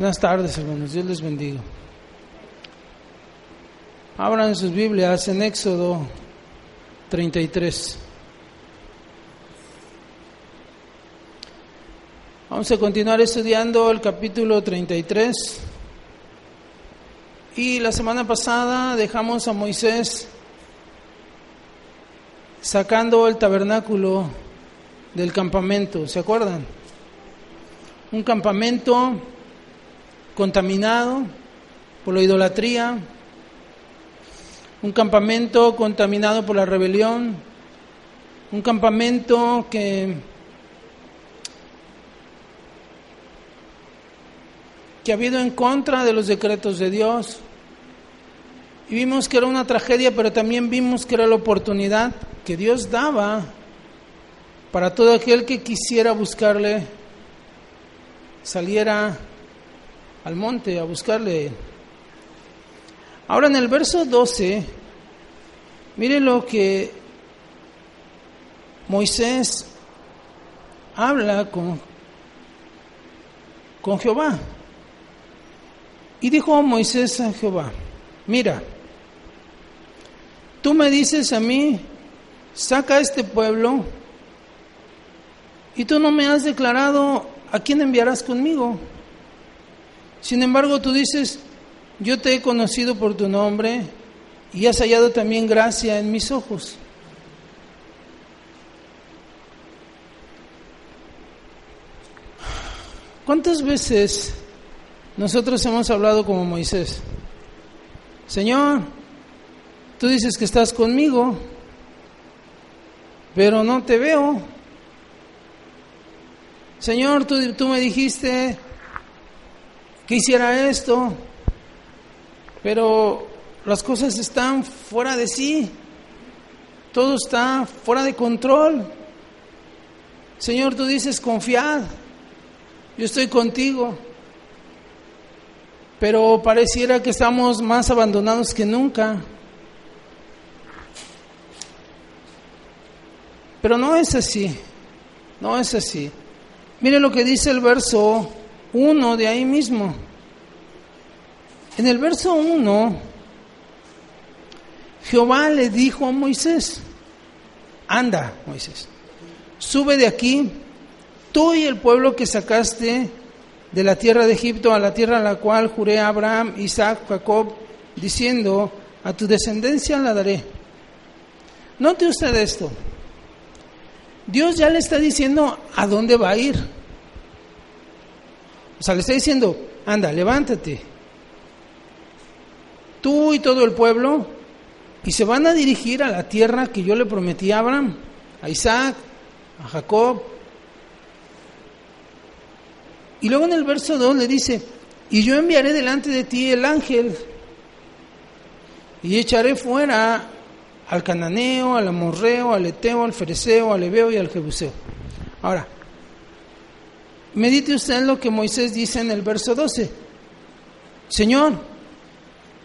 Buenas tardes, hermanos. Dios les bendiga. Abran sus Biblias en Éxodo 33. Vamos a continuar estudiando el capítulo 33. Y la semana pasada dejamos a Moisés sacando el tabernáculo del campamento, ¿se acuerdan? Un campamento contaminado por la idolatría, un campamento contaminado por la rebelión, un campamento que, que ha habido en contra de los decretos de Dios. Y vimos que era una tragedia, pero también vimos que era la oportunidad que Dios daba para todo aquel que quisiera buscarle, saliera al monte a buscarle. Ahora en el verso 12, miren lo que Moisés habla con, con Jehová. Y dijo Moisés a Jehová, mira, tú me dices a mí, saca a este pueblo, y tú no me has declarado a quién enviarás conmigo. Sin embargo, tú dices, yo te he conocido por tu nombre y has hallado también gracia en mis ojos. ¿Cuántas veces nosotros hemos hablado como Moisés? Señor, tú dices que estás conmigo, pero no te veo. Señor, tú, me dijiste que hiciera esto, pero las cosas están fuera de sí, todo está fuera de control. Señor, tú dices, confiad, yo estoy contigo, pero pareciera que estamos más abandonados que nunca. Pero no es así, no es así. Mire lo que dice el verso uno de ahí mismo. En el verso 1, Jehová le dijo a Moisés, anda, Moisés, sube de aquí, tú y el pueblo que sacaste de la tierra de Egipto a la tierra a la cual juré a Abraham, Isaac, Jacob, diciendo, a tu descendencia la daré. Note usted esto. Dios ya le está diciendo a dónde va a ir. O sea, le está diciendo, anda, levántate. Tú y todo el pueblo, y se van a dirigir a la tierra que yo le prometí a Abraham, a Isaac, a Jacob. Y luego en el verso 2 le dice, y yo enviaré delante de ti el ángel, y echaré fuera al cananeo, al amorreo, al eteo, al fereceo, al ebeo y al jebuseo. Ahora, Medite usted en lo que Moisés dice en el verso 12. Señor,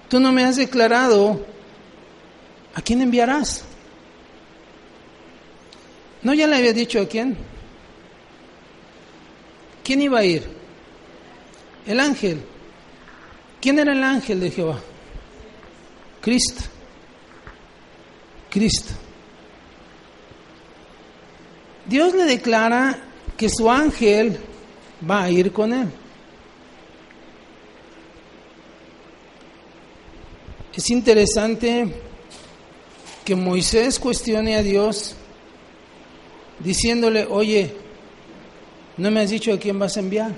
tú no me has declarado a quién enviarás. ¿No ya le había dicho a quién? ¿Quién iba a ir? El ángel. ¿Quién era el ángel de Jehová? Cristo. Cristo. Dios le declara que su ángel va a ir con él. Es interesante que Moisés cuestione a Dios diciéndole, oye, ¿no me has dicho a quién vas a enviar?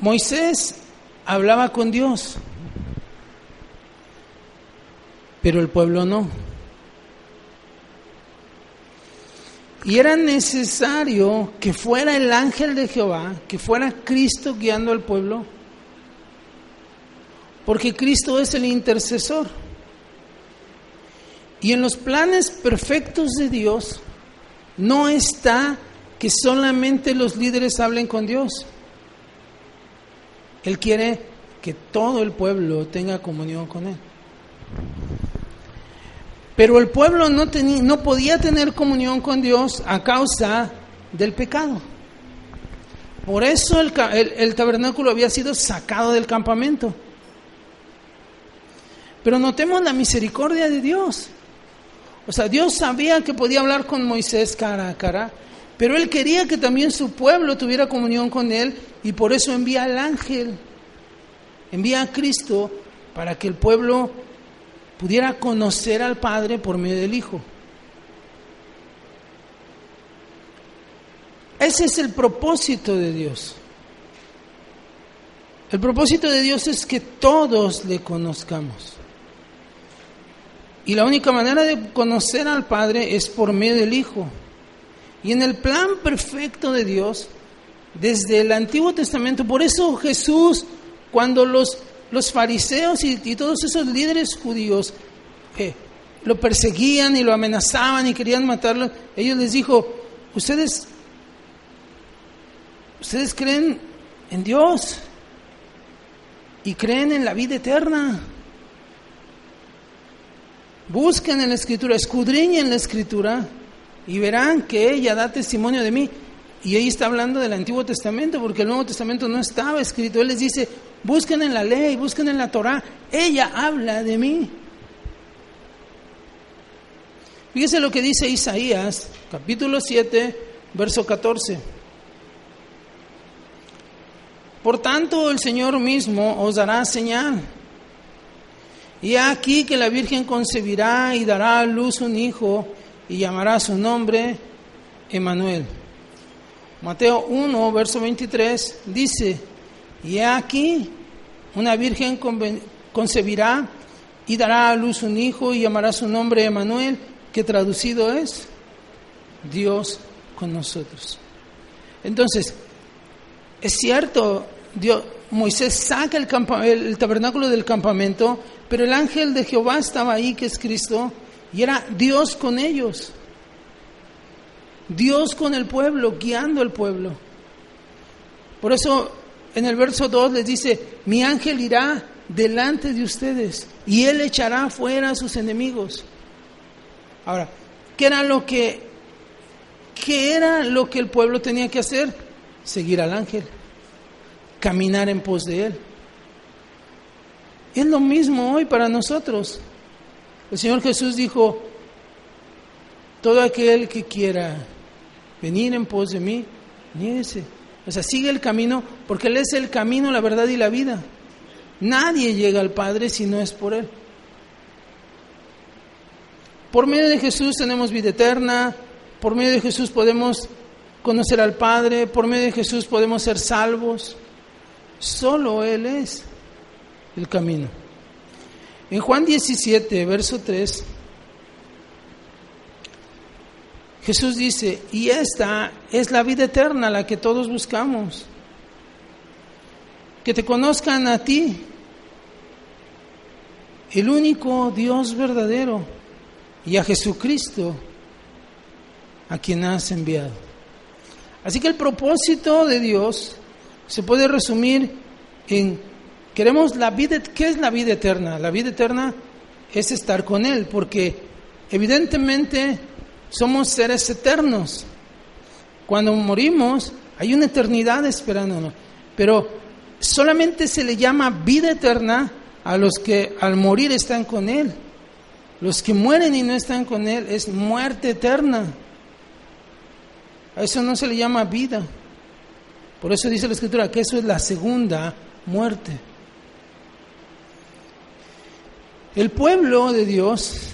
Moisés hablaba con Dios, pero el pueblo no. Y era necesario que fuera el ángel de Jehová, que fuera Cristo guiando al pueblo, porque Cristo es el intercesor. Y en los planes perfectos de Dios no está que solamente los líderes hablen con Dios. Él quiere que todo el pueblo tenga comunión con Él. Pero el pueblo no, tenía, no podía tener comunión con Dios a causa del pecado. Por eso el, el, tabernáculo había sido sacado del campamento. Pero notemos la misericordia de Dios. O sea, Dios sabía que podía hablar con Moisés cara a cara, pero él quería que también su pueblo tuviera comunión con él y por eso envía al ángel, envía a Cristo para que el pueblo pudiera conocer al Padre por medio del Hijo. Ese es el propósito de Dios. El propósito de Dios es que todos le conozcamos. Y la única manera de conocer al Padre es por medio del Hijo. Y en el plan perfecto de Dios, desde el Antiguo Testamento, por eso Jesús, cuando los los fariseos y, todos esos líderes judíos eh, lo perseguían y lo amenazaban y querían matarlo, ellos les dijo, ustedes, ustedes creen en Dios y creen en la vida eterna. Busquen en la escritura, escudriñen la escritura y verán que ella da testimonio de mí. Y ahí está hablando del Antiguo Testamento, porque el Nuevo Testamento no estaba escrito. Él les dice, busquen en la ley, busquen en la Torah. Ella habla de mí. Fíjese lo que dice Isaías, capítulo 7, verso 14. Por tanto, el Señor mismo os dará señal. Y aquí que la Virgen concebirá y dará a luz un hijo y llamará su nombre Emanuel. Mateo 1, verso 23 dice, y aquí una virgen concebirá y dará a luz un hijo y llamará su nombre Emanuel, que traducido es Dios con nosotros. Entonces, es cierto, Dios, Moisés saca el, el tabernáculo del campamento, pero el ángel de Jehová estaba ahí, que es Cristo, y era Dios con ellos. Dios con el pueblo, guiando al pueblo. Por eso en el verso 2 les dice, mi ángel irá delante de ustedes y él echará fuera a sus enemigos. Ahora, ¿qué era lo que qué era lo que el pueblo tenía que hacer? Seguir al ángel, caminar en pos de él. Es lo mismo hoy para nosotros. El Señor Jesús dijo, todo aquel que quiera venir en pos de mí, niéguese. O sea, sigue el camino, porque Él es el camino, la verdad y la vida. Nadie llega al Padre si no es por Él. Por medio de Jesús tenemos vida eterna, por medio de Jesús podemos conocer al Padre, por medio de Jesús podemos ser salvos. Solo Él es el camino. En Juan 17, verso 3, Jesús dice, y esta es la vida eterna, la que todos buscamos. Que te conozcan a ti, el único Dios verdadero, y a Jesucristo, a quien has enviado. Así que el propósito de Dios se puede resumir en, queremos la vida, ¿qué es la vida eterna? La vida eterna es estar con Él, porque evidentemente somos seres eternos. Cuando morimos, hay una eternidad esperándonos. Pero solamente se le llama vida eterna a los que al morir están con Él. Los que mueren y no están con Él es muerte eterna. A eso no se le llama vida. Por eso dice la Escritura que eso es la segunda muerte. El pueblo de Dios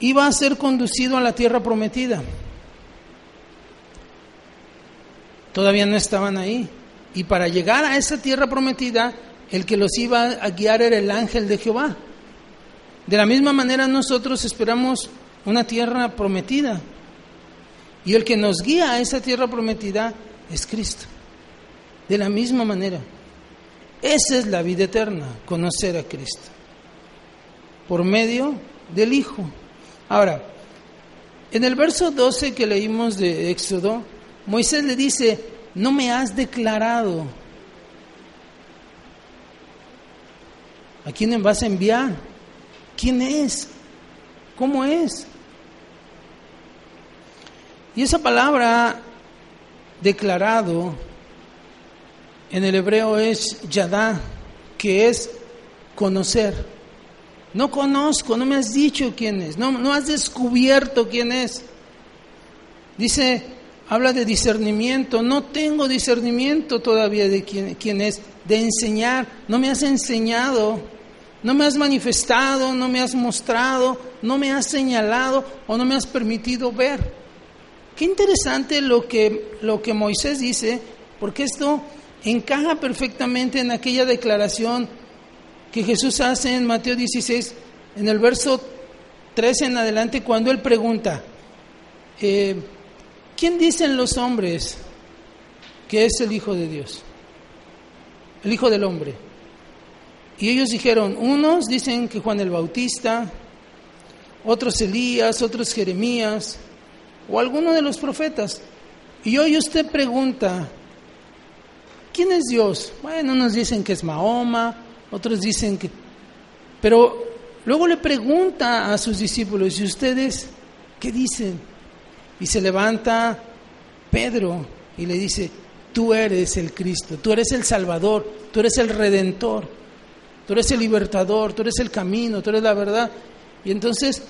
iba a ser conducido a la tierra prometida. Todavía no estaban ahí. Y para llegar a esa tierra prometida, el que los iba a guiar era el ángel de Jehová. De la misma manera nosotros esperamos una tierra prometida. Y el que nos guía a esa tierra prometida es Cristo. De la misma manera. Esa es la vida eterna, conocer a Cristo. Por medio del Hijo. Ahora, en el verso 12 que leímos de Éxodo, Moisés le dice, no me has declarado. ¿A quién vas a enviar? ¿Quién es? ¿Cómo es? Y esa palabra declarado en el hebreo es yadá, que es conocer. No conozco, no me has dicho quién es, no, no has descubierto quién es. Dice, habla de discernimiento, no tengo discernimiento todavía de quién, quién es, de enseñar, no me has enseñado, no me has manifestado, no me has mostrado, no me has señalado o no me has permitido ver. Qué interesante lo que, lo que Moisés dice, porque esto encaja perfectamente en aquella declaración que Jesús hace en Mateo 16, en el verso 13 en adelante, cuando él pregunta, eh, ¿quién dicen los hombres que es el Hijo de Dios? El Hijo del Hombre. Y ellos dijeron, unos dicen que Juan el Bautista, otros Elías, otros Jeremías, o alguno de los profetas. Y hoy usted pregunta, ¿quién es Dios? Bueno, unos dicen que es Mahoma, otros dicen que... Pero luego le pregunta a sus discípulos, ¿y ustedes qué dicen? Y se levanta Pedro y le dice, tú eres el Cristo, tú eres el Salvador, tú eres el Redentor, tú eres el libertador, tú eres el camino, tú eres la verdad. Y entonces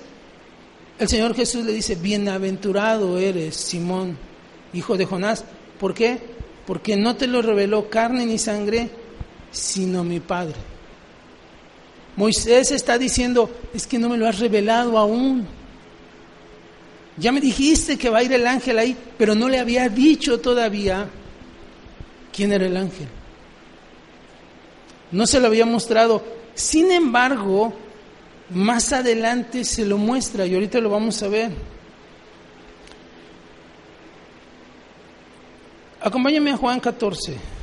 el Señor Jesús le dice, bienaventurado eres, Simón, hijo de Jonás. ¿Por qué? Porque no te lo reveló carne ni sangre, sino mi Padre. Moisés está diciendo, es que no me lo has revelado aún. Ya me dijiste que va a ir el ángel ahí, pero no le había dicho todavía quién era el ángel. No se lo había mostrado. Sin embargo, más adelante se lo muestra y ahorita lo vamos a ver. Acompáñame a Juan 14.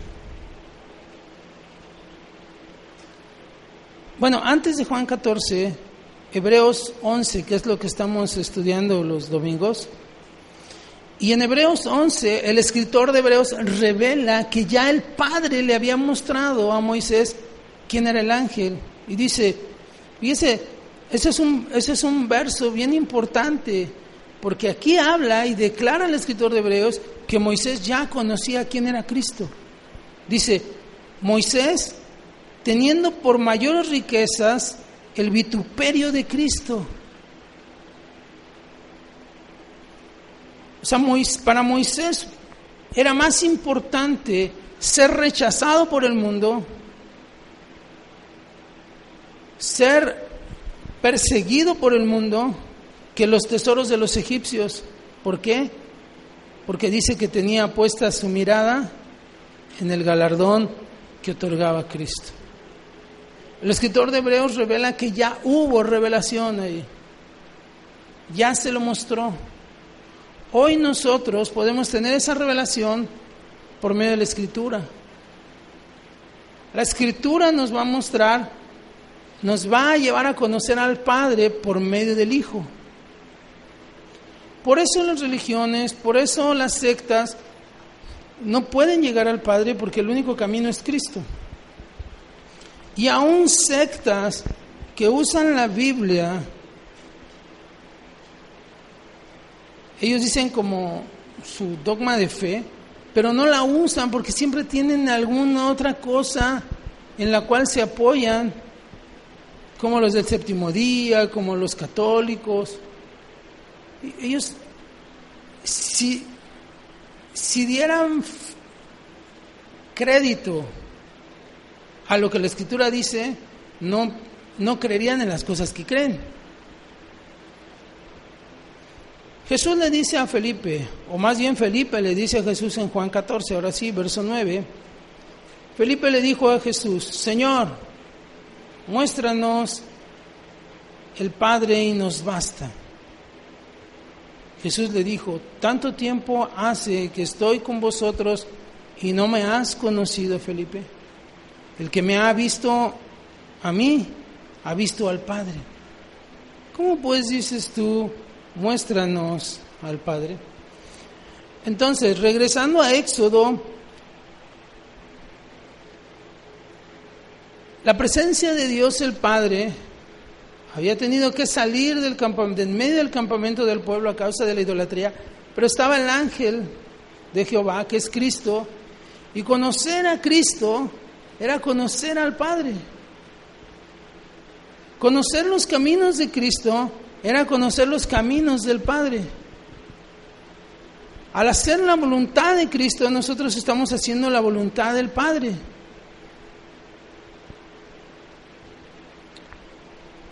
Bueno, antes de Juan 14, Hebreos 11, que es lo que estamos estudiando los domingos. Y en Hebreos 11, el escritor de Hebreos revela que ya el Padre le había mostrado a Moisés quién era el ángel. Y dice, fíjese, ese es, un, ese es un verso bien importante, porque aquí habla y declara el escritor de Hebreos que Moisés ya conocía quién era Cristo. Dice, Moisés, teniendo por mayores riquezas el vituperio de Cristo. O sea, para Moisés era más importante ser rechazado por el mundo, ser perseguido por el mundo que los tesoros de los egipcios. ¿Por qué? Porque dice que tenía puesta su mirada en el galardón que otorgaba Cristo. El escritor de Hebreos revela que ya hubo revelación ahí. Ya se lo mostró. Hoy nosotros podemos tener esa revelación por medio de la escritura. La escritura nos va a mostrar nos va a llevar a conocer al Padre por medio del Hijo. Por eso las religiones, por eso las sectas no pueden llegar al Padre porque el único camino es Cristo. Y aún sectas que usan la Biblia, ellos dicen como su dogma de fe, pero no la usan porque siempre tienen alguna otra cosa en la cual se apoyan como los del séptimo día, como los católicos. Ellos, si, si dieran crédito a lo que la escritura dice, no, no creerían en las cosas que creen. Jesús le dice a Felipe, o más bien Felipe le dice a Jesús en Juan 14, ahora sí, verso 9, Felipe le dijo a Jesús, Señor, muéstranos el Padre y nos basta. Jesús le dijo, tanto tiempo hace que estoy con vosotros y no me has conocido, Felipe. El que me ha visto a mí, ha visto al Padre. ¿Cómo pues dices tú, muéstranos al Padre? Entonces, regresando a Éxodo, la presencia de Dios el Padre había tenido que salir del campamento, en medio del campamento del pueblo a causa de la idolatría, pero estaba el ángel de Jehová, que es Cristo, y conocer a Cristo era conocer al Padre. Conocer los caminos de Cristo era conocer los caminos del Padre. Al hacer la voluntad de Cristo, nosotros estamos haciendo la voluntad del Padre.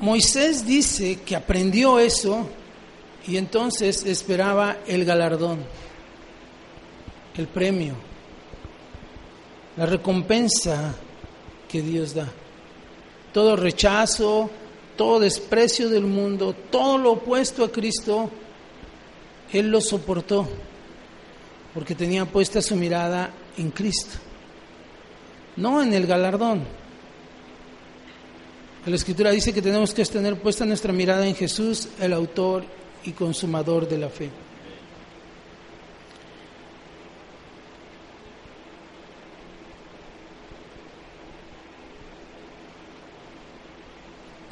Moisés dice que aprendió eso y entonces esperaba el galardón, el premio, la recompensa que Dios da. Todo rechazo, todo desprecio del mundo, todo lo opuesto a Cristo, Él lo soportó porque tenía puesta su mirada en Cristo, no en el galardón. La Escritura dice que tenemos que tener puesta nuestra mirada en Jesús, el autor y consumador de la fe.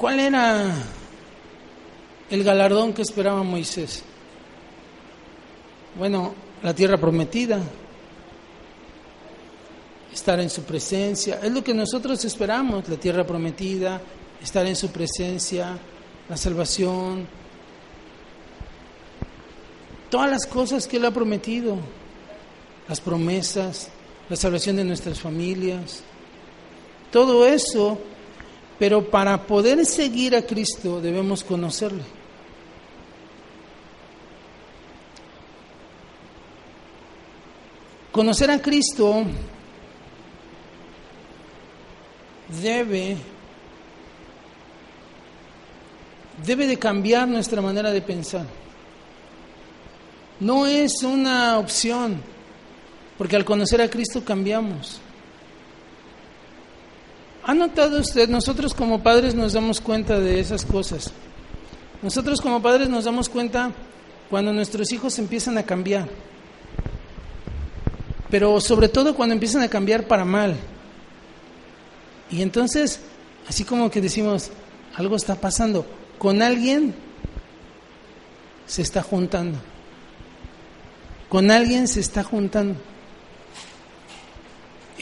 ¿Cuál era el galardón que esperaba Moisés? Bueno, la tierra prometida, estar en su presencia, es lo que nosotros esperamos, la tierra prometida, estar en su presencia, la salvación, todas las cosas que Él ha prometido, las promesas, la salvación de nuestras familias, todo eso, pero para poder seguir a Cristo debemos conocerle. Conocer a Cristo debe debe de cambiar nuestra manera de pensar. No es una opción, porque al conocer a Cristo cambiamos. ¿Ha notado usted? Nosotros como padres nos damos cuenta de esas cosas. Nosotros como padres nos damos cuenta cuando nuestros hijos empiezan a cambiar. Pero sobre todo cuando empiezan a cambiar para mal. Y entonces, así como que decimos, algo está pasando con alguien se está juntando. Con alguien se está juntando.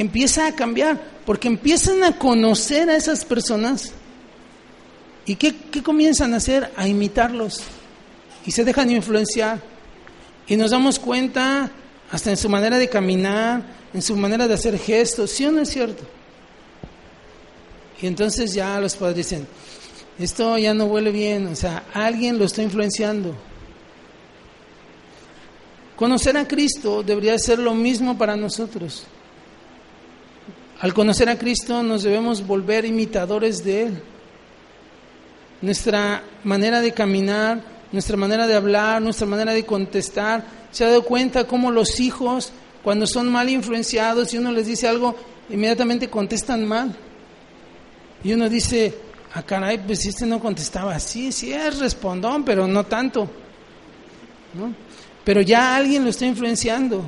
Empieza a cambiar, porque empiezan a conocer a esas personas. ¿Y qué, qué comienzan a hacer? A imitarlos. Y se dejan influenciar. Y nos damos cuenta hasta en su manera de caminar, en su manera de hacer gestos. ¿Sí o no es cierto? Y entonces ya los padres dicen, esto ya no huele bien, o sea, alguien lo está influenciando. Conocer a Cristo debería ser lo mismo para nosotros. Al conocer a Cristo nos debemos volver imitadores de Él. Nuestra manera de caminar, nuestra manera de hablar, nuestra manera de contestar, se ha dado cuenta cómo los hijos, cuando son mal influenciados y uno les dice algo, inmediatamente contestan mal. Y uno dice, ah, caray, pues este no contestaba, sí, sí es respondón, pero no tanto. ¿no? Pero ya alguien lo está influenciando.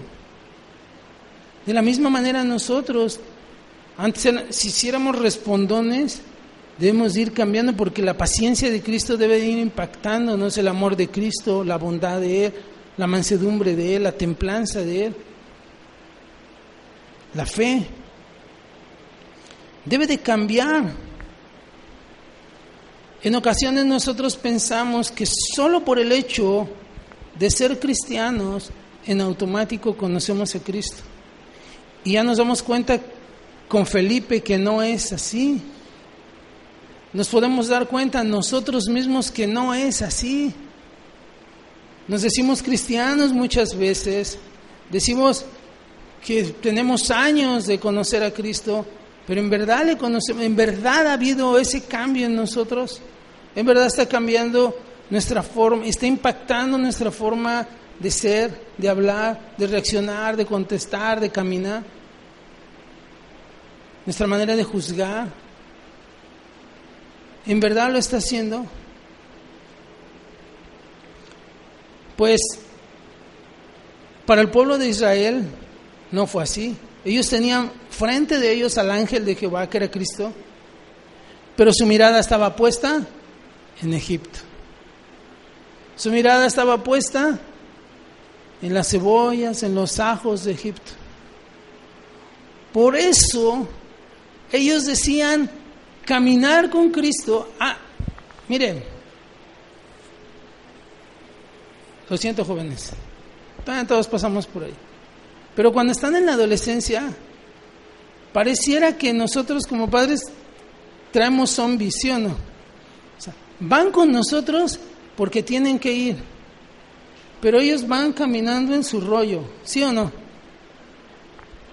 De la misma manera nosotros, antes si hiciéramos respondones, debemos ir cambiando porque la paciencia de Cristo debe ir impactándonos, el amor de Cristo, la bondad de Él, la mansedumbre de Él, la templanza de Él, la fe. Debe de cambiar. En ocasiones nosotros pensamos que solo por el hecho de ser cristianos, en automático conocemos a Cristo. Y ya nos damos cuenta con Felipe que no es así. Nos podemos dar cuenta nosotros mismos que no es así. Nos decimos cristianos muchas veces, decimos que tenemos años de conocer a Cristo, pero en verdad le conocemos, en verdad ha habido ese cambio en nosotros. En verdad está cambiando nuestra forma, está impactando nuestra forma de ser, de hablar, de reaccionar, de contestar, de caminar, nuestra manera de juzgar. ¿En verdad lo está haciendo? Pues para el pueblo de Israel no fue así. Ellos tenían frente de ellos al ángel de Jehová, que era Cristo, pero su mirada estaba puesta en Egipto. Su mirada estaba puesta en las cebollas, en los ajos de Egipto. Por eso ellos decían caminar con Cristo. Ah, miren, lo siento jóvenes, todos pasamos por ahí. Pero cuando están en la adolescencia, pareciera que nosotros como padres traemos son visión. O sea, van con nosotros porque tienen que ir, pero ellos van caminando en su rollo, ¿sí o no?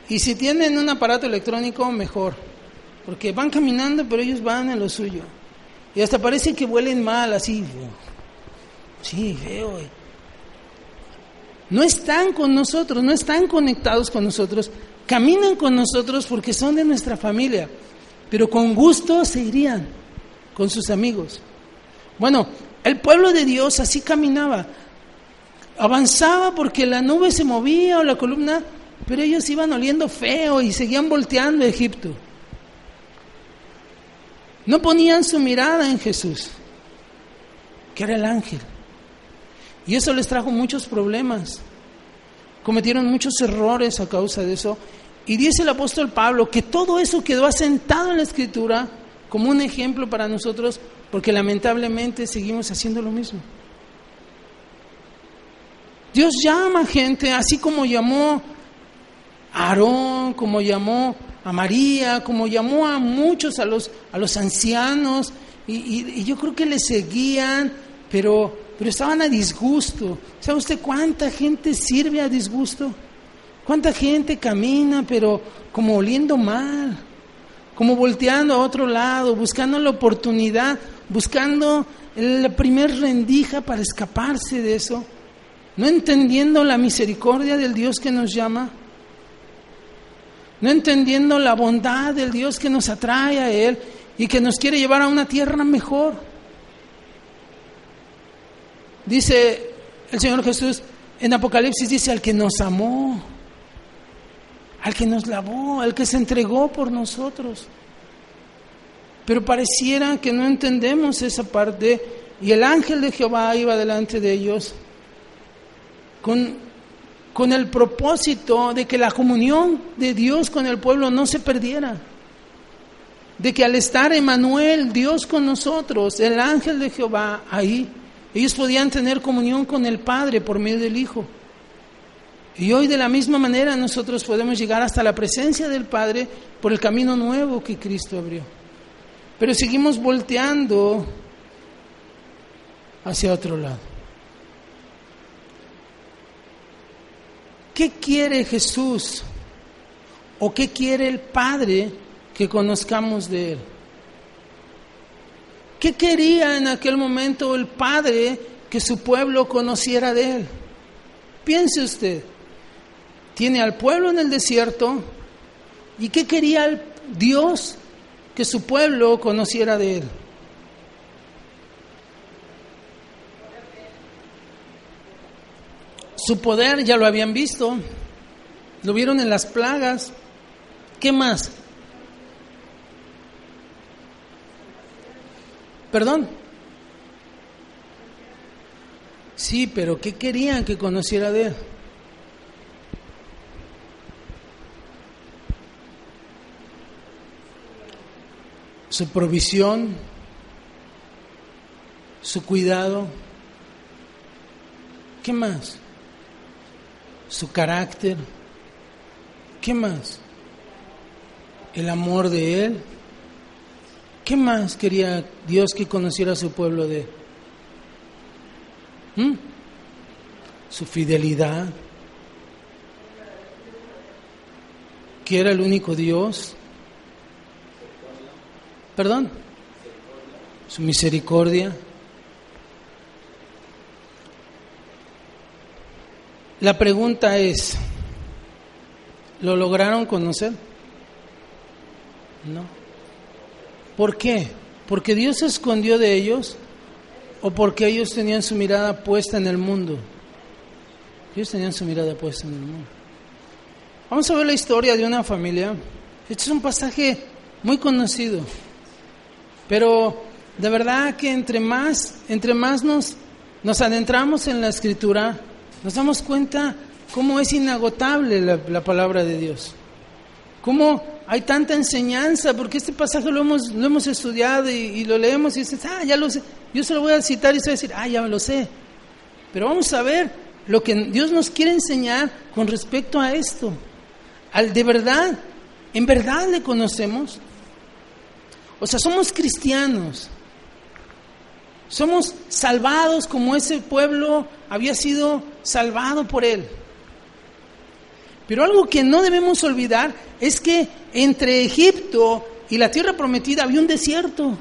Y si tienen un aparato electrónico, mejor, porque van caminando, pero ellos van en lo suyo. Y hasta parece que huelen mal, así. Sí, feo. No están con nosotros, no están conectados con nosotros, caminan con nosotros porque son de nuestra familia, pero con gusto se irían con sus amigos. Bueno, el pueblo de Dios así caminaba, avanzaba porque la nube se movía o la columna, pero ellos iban oliendo feo y seguían volteando a Egipto. No ponían su mirada en Jesús, que era el ángel. Y eso les trajo muchos problemas. Cometieron muchos errores a causa de eso. Y dice el apóstol Pablo que todo eso quedó asentado en la escritura como un ejemplo para nosotros, porque lamentablemente seguimos haciendo lo mismo. Dios llama gente, así como llamó a Aarón, como llamó a María, como llamó a muchos, a los, a los ancianos, y, y yo creo que le seguían, pero pero estaban a disgusto. ¿Sabe usted cuánta gente sirve a disgusto? ¿Cuánta gente camina, pero como oliendo mal? Como volteando a otro lado, buscando la oportunidad, buscando la primer rendija para escaparse de eso, no entendiendo la misericordia del Dios que nos llama, no entendiendo la bondad del Dios que nos atrae a Él y que nos quiere llevar a una tierra mejor. Dice el Señor Jesús en Apocalipsis, dice al que nos amó, al que nos lavó, al que se entregó por nosotros. Pero pareciera que no entendemos esa parte y el ángel de Jehová iba delante de ellos con, con el propósito de que la comunión de Dios con el pueblo no se perdiera. De que al estar Emanuel, Dios con nosotros, el ángel de Jehová ahí, ellos podían tener comunión con el Padre por medio del Hijo. Y hoy de la misma manera nosotros podemos llegar hasta la presencia del Padre por el camino nuevo que Cristo abrió. Pero seguimos volteando hacia otro lado. ¿Qué quiere Jesús? ¿O qué quiere el Padre que conozcamos de Él? ¿Qué quería en aquel momento el Padre que su pueblo conociera de Él? Piense usted, tiene al pueblo en el desierto, ¿y qué quería Dios que su pueblo conociera de Él? Su poder ya lo habían visto, lo vieron en las plagas. ¿Qué más? ¿Perdón? Sí, pero ¿qué querían que conociera de él? Su provisión, su cuidado. ¿Qué más? Su carácter. ¿Qué más? El amor de Él. ¿Qué más quería Dios que conociera a su pueblo de ¿Mm? Su fidelidad, que era el único Dios. ¿Perdón? Su misericordia. La pregunta es, ¿lo lograron conocer? No. ¿Por qué? ¿Porque Dios se escondió de ellos o porque ellos tenían su mirada puesta en el mundo? Ellos tenían su mirada puesta en el mundo. Vamos a ver la historia de una familia. Este es un pasaje muy conocido, pero de verdad que entre más, entre más nos, nos adentramos en la escritura, nos damos cuenta cómo es inagotable la, palabra de Dios. Cómo hay tanta enseñanza, porque este pasaje lo hemos, lo hemos estudiado y, lo leemos y dices, ah, ya lo sé. Yo se lo voy a citar y se va a decir, ah, ya lo sé. Pero vamos a ver lo que Dios nos quiere enseñar con respecto a esto. Al de verdad, ¿en verdad le conocemos? O sea, somos cristianos. Somos salvados como ese pueblo había sido salvado por Él. Pero algo que no debemos olvidar es que entre Egipto y la tierra prometida había un desierto.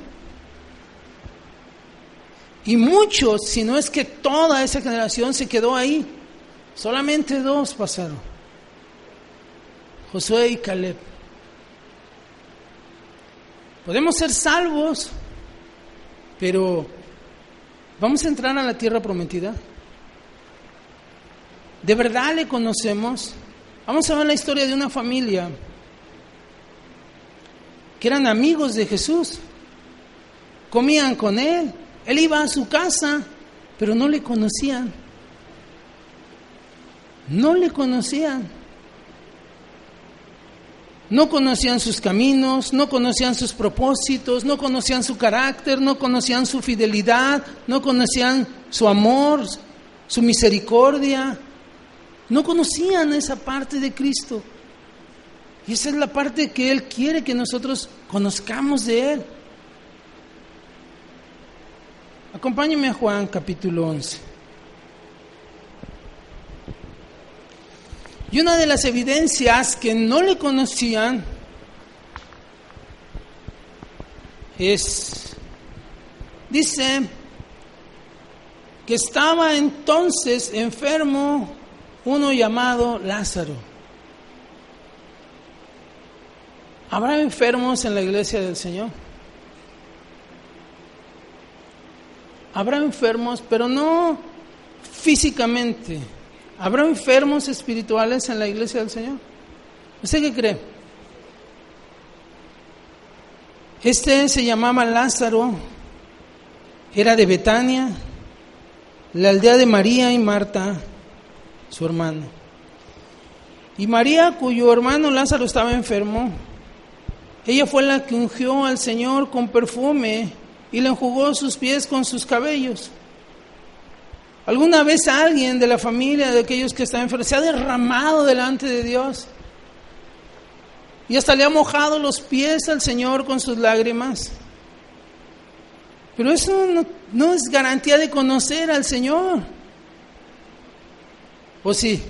Y muchos, si no es que toda esa generación se quedó ahí. Solamente dos pasaron. Josué y Caleb. Podemos ser salvos, pero ¿vamos a entrar a la tierra prometida? ¿De verdad le conocemos? Vamos a ver la historia de una familia que eran amigos de Jesús. Comían con él. Él iba a su casa, pero no le conocían. No le conocían. No conocían sus caminos, no conocían sus propósitos, no conocían su carácter, no conocían su fidelidad, no conocían su amor, su misericordia. No conocían esa parte de Cristo. Y esa es la parte que Él quiere que nosotros conozcamos de Él. Acompáñeme a Juan capítulo 11. Y una de las evidencias que no le conocían es, dice, que estaba entonces enfermo uno llamado Lázaro. ¿Habrá enfermos en la iglesia del Señor? Habrá enfermos, pero no físicamente ¿Habrá enfermos espirituales en la iglesia del Señor? ¿Usted qué cree? Este se llamaba Lázaro, era de Betania, la aldea de María y Marta, su hermano. Y María, cuyo hermano Lázaro estaba enfermo, ella fue la que ungió al Señor con perfume y le enjugó sus pies con sus cabellos. ¿Alguna vez alguien de la familia de aquellos que están enfermos se ha derramado delante de Dios? Y hasta le ha mojado los pies al Señor con sus lágrimas. Pero eso no, no es garantía de conocer al Señor. ¿O sí?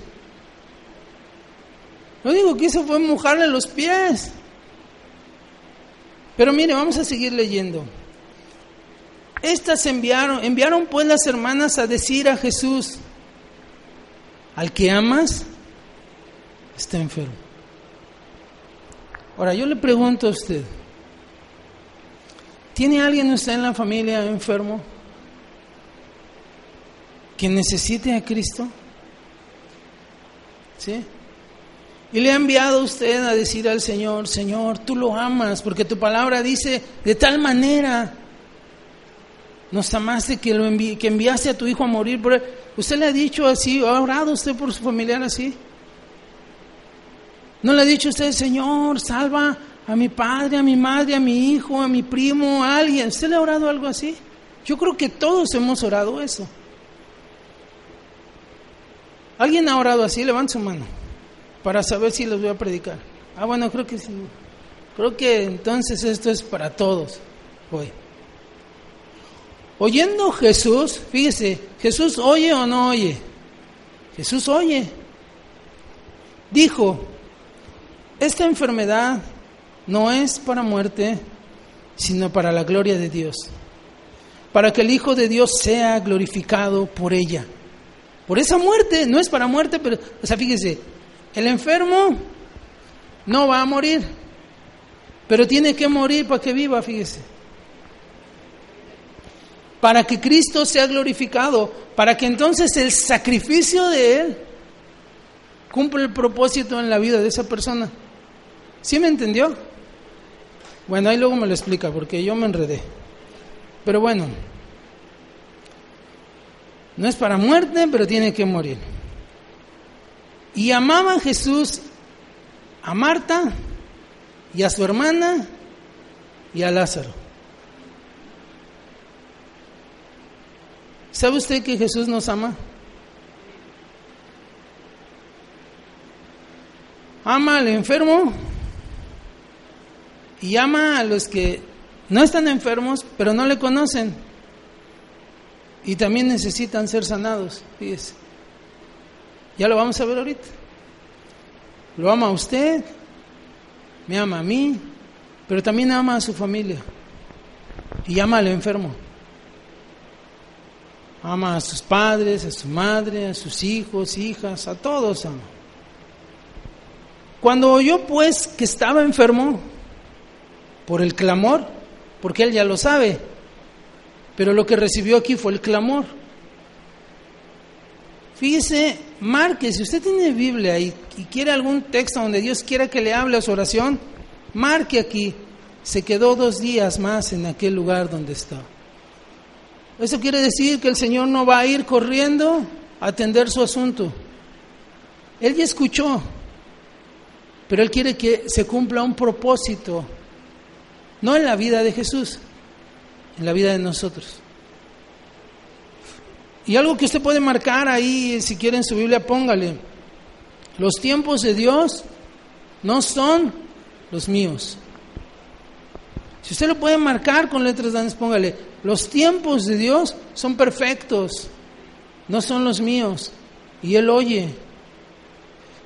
Lo único que hizo fue mojarle los pies. Pero mire, vamos a seguir leyendo. Estas enviaron, enviaron pues las hermanas a decir a Jesús, al que amas está enfermo. Ahora yo le pregunto a usted, ¿tiene alguien usted en la familia enfermo que necesite a Cristo? ¿Sí? Y le ha enviado usted a decir al Señor, Señor, tú lo amas, porque tu palabra dice de tal manera nos amaste que, lo que enviaste a tu hijo a morir por él. ¿Usted le ha dicho así? ¿Ha orado usted por su familiar así? ¿No le ha dicho usted, Señor, salva a mi padre, a mi madre, a mi hijo, a mi primo, a alguien? ¿Usted le ha orado algo así? Yo creo que todos hemos orado eso. ¿Alguien ha orado así? Levanta su mano para saber si les voy a predicar. Ah, bueno, creo que sí. Creo que entonces esto es para todos hoy. Oyendo Jesús, fíjese, Jesús oye o no oye. Jesús oye. Dijo, esta enfermedad no es para muerte, sino para la gloria de Dios, para que el Hijo de Dios sea glorificado por ella. Por esa muerte, no es para muerte, pero, o sea, fíjese, el enfermo no va a morir, pero tiene que morir para que viva, fíjese. Para que Cristo sea glorificado, para que entonces el sacrificio de Él cumpla el propósito en la vida de esa persona. ¿Sí me entendió? Bueno, ahí luego me lo explica porque yo me enredé. Pero bueno, no es para muerte, pero tiene que morir. Y amaba a Jesús a Marta y a su hermana y a Lázaro. ¿Sabe usted que Jesús nos ama? Ama al enfermo y ama a los que no están enfermos, pero no le conocen. Y también necesitan ser sanados, fíjese. Ya lo vamos a ver ahorita. Lo ama a usted, me ama a mí, pero también ama a su familia. Y ama al enfermo. Ama a sus padres, a su madre, a sus hijos, hijas, a todos ama. Cuando oyó pues que estaba enfermo por el clamor, porque él ya lo sabe, pero lo que recibió aquí fue el clamor. Fíjese, marque, si usted tiene Biblia y, quiere algún texto donde Dios quiera que le hable a su oración, marque aquí, se quedó dos días más en aquel lugar donde estaba. Eso quiere decir que el Señor no va a ir corriendo a atender su asunto. Él ya escuchó, pero Él quiere que se cumpla un propósito, no en la vida de Jesús, en la vida de nosotros. Y algo que usted puede marcar ahí, si quiere en su Biblia, póngale. Los tiempos de Dios no son los míos. Si usted lo puede marcar con letras grandes, póngale. Los tiempos de Dios son perfectos, no son los míos. Y Él oye.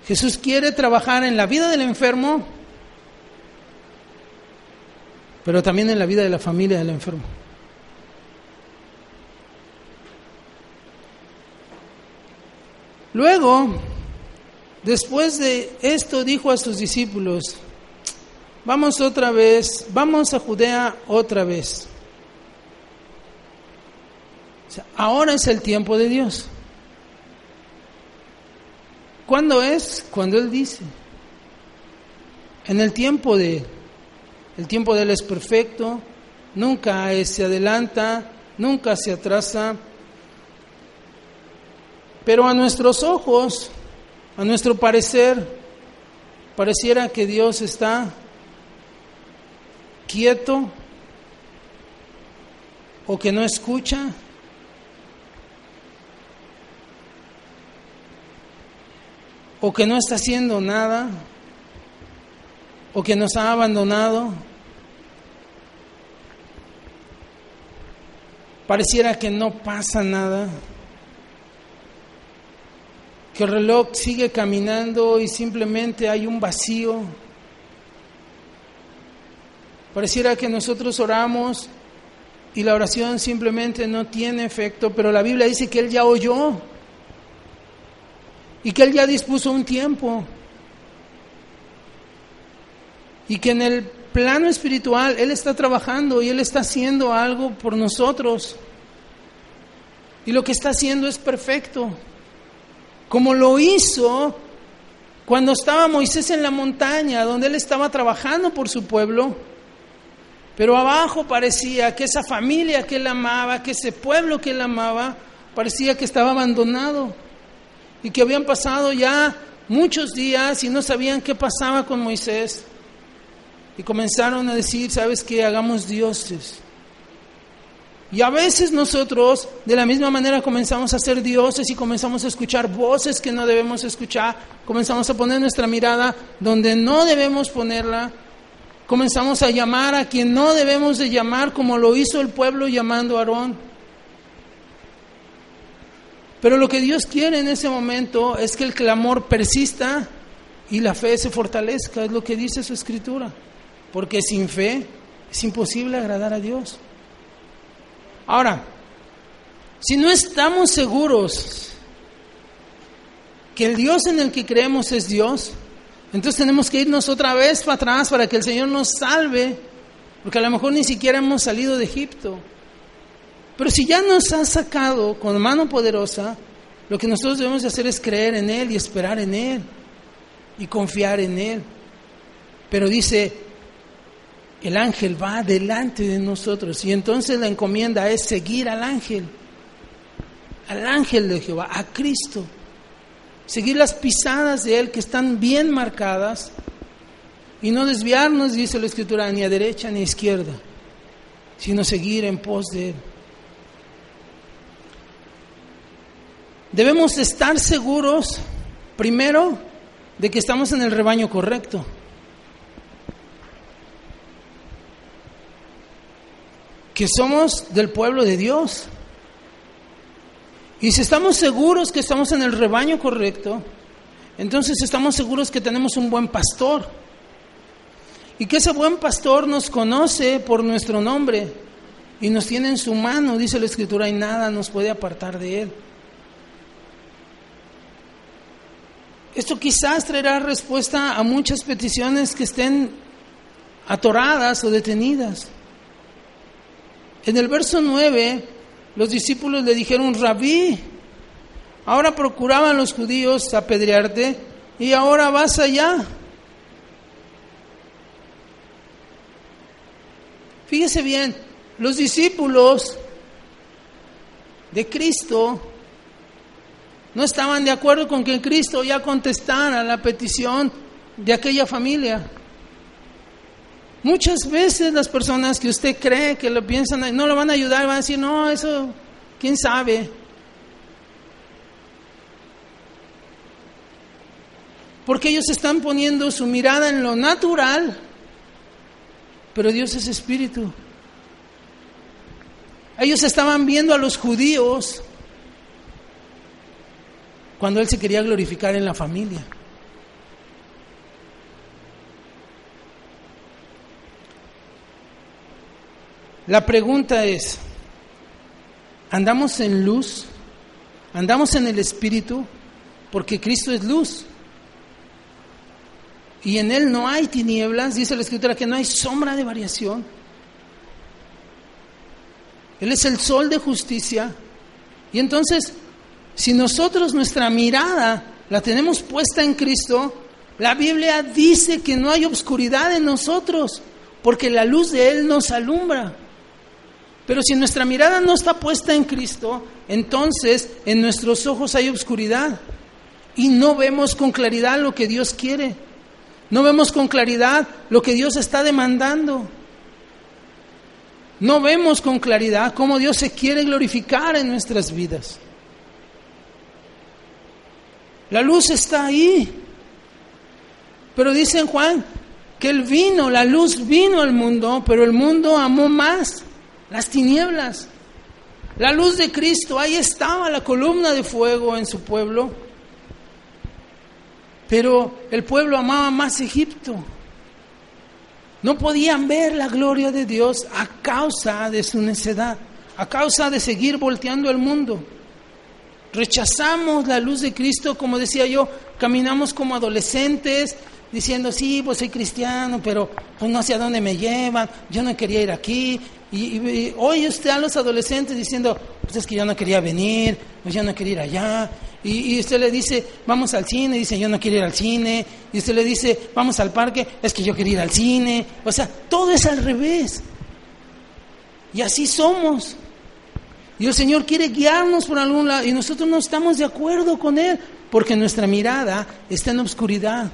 Jesús quiere trabajar en la vida del enfermo, pero también en la vida de la familia del enfermo. Luego, después de esto, dijo a sus discípulos, vamos otra vez, vamos a Judea otra vez. Ahora es el tiempo de Dios. ¿Cuándo es? Cuando Él dice. En el tiempo de. El tiempo de Él es perfecto, nunca se adelanta, nunca se atrasa. Pero a nuestros ojos, a nuestro parecer, pareciera que Dios está quieto o que no escucha. o que no está haciendo nada, o que nos ha abandonado. Pareciera que no pasa nada, que el reloj sigue caminando y simplemente hay un vacío. Pareciera que nosotros oramos y la oración simplemente no tiene efecto, pero la Biblia dice que Él ya oyó y que Él ya dispuso un tiempo y que en el plano espiritual Él está trabajando y Él está haciendo algo por nosotros. Y lo que está haciendo es perfecto. Como lo hizo cuando estaba Moisés en la montaña, donde Él estaba trabajando por su pueblo. Pero abajo parecía que esa familia que Él amaba, que ese pueblo que Él amaba, parecía que estaba abandonado. Y que habían pasado ya muchos días y no sabían qué pasaba con Moisés. Y comenzaron a decir, ¿sabes qué? Hagamos dioses. Y a veces nosotros de la misma manera comenzamos a ser dioses y comenzamos a escuchar voces que no debemos escuchar, comenzamos a poner nuestra mirada donde no debemos ponerla, comenzamos a llamar a quien no debemos de llamar como lo hizo el pueblo llamando a Aarón. Pero lo que Dios quiere en ese momento es que el clamor persista y la fe se fortalezca, es lo que dice su escritura porque sin fe es imposible agradar a Dios. Ahora, si no estamos seguros que el Dios en el que creemos es Dios, entonces tenemos que irnos otra vez para atrás para que el Señor nos salve, porque a lo mejor ni siquiera hemos salido de Egipto. Pero si ya nos ha sacado con mano poderosa, lo que nosotros debemos hacer es creer en Él y esperar en Él y confiar en Él. Pero dice, el ángel va delante de nosotros y entonces la encomienda es seguir al ángel, al ángel de Jehová, a Cristo. Seguir las pisadas de Él que están bien marcadas y no desviarnos, dice la Escritura, ni a derecha ni a izquierda, sino seguir en pos de Él. Debemos estar seguros, primero, de que estamos en el rebaño correcto. Que somos del pueblo de Dios. Y si estamos seguros que estamos en el rebaño correcto, entonces estamos seguros que tenemos un buen pastor. Y que ese buen pastor nos conoce por nuestro nombre y nos tiene en su mano, dice la Escritura, y nada nos puede apartar de él. Esto quizás traerá respuesta a muchas peticiones que estén atoradas o detenidas. En el verso 9, los discípulos le dijeron, rabí, ahora procuraban los judíos apedrearte y ahora vas allá. Fíjese bien, los discípulos de Cristo no estaban de acuerdo con que Cristo ya contestara la petición de aquella familia. Muchas veces las personas que usted cree que lo piensan, no lo van a ayudar, van a decir, no, eso, quién sabe. Porque ellos están poniendo su mirada en lo natural, pero Dios es espíritu. Ellos estaban viendo a los judíos cuando Él se quería glorificar en la familia. La pregunta es, ¿andamos en luz? ¿Andamos en el Espíritu? Porque Cristo es luz. Y en Él no hay tinieblas, dice la Escritura que no hay sombra de variación. Él es el sol de justicia. Y entonces si nosotros nuestra mirada la tenemos puesta en Cristo, la Biblia dice que no hay obscuridad en nosotros, porque la luz de Él nos alumbra. Pero si nuestra mirada no está puesta en Cristo, entonces en nuestros ojos hay obscuridad y no vemos con claridad lo que Dios quiere. No vemos con claridad lo que Dios está demandando. No vemos con claridad cómo Dios se quiere glorificar en nuestras vidas. La luz está ahí. Pero dice Juan que el vino, la luz vino al mundo, pero el mundo amó más las tinieblas. La luz de Cristo, ahí estaba la columna de fuego en su pueblo. Pero el pueblo amaba más Egipto. No podían ver la gloria de Dios a causa de su necedad, a causa de seguir volteando el mundo. Rechazamos la luz de Cristo, como decía yo, caminamos como adolescentes, diciendo, sí, pues soy cristiano, pero pues no sé a dónde me llevan, yo no quería ir aquí. Y, hoy usted a los adolescentes diciendo, pues es que yo no quería venir, pues yo no quería ir allá. Y, y, usted le dice, vamos al cine, dice, yo no quiero ir al cine. Y usted le dice, vamos al parque, es que yo quería ir al cine. O sea, todo es al revés. Y así somos. Y el Señor quiere guiarnos por algún lado y nosotros no estamos de acuerdo con Él porque nuestra mirada está en obscuridad,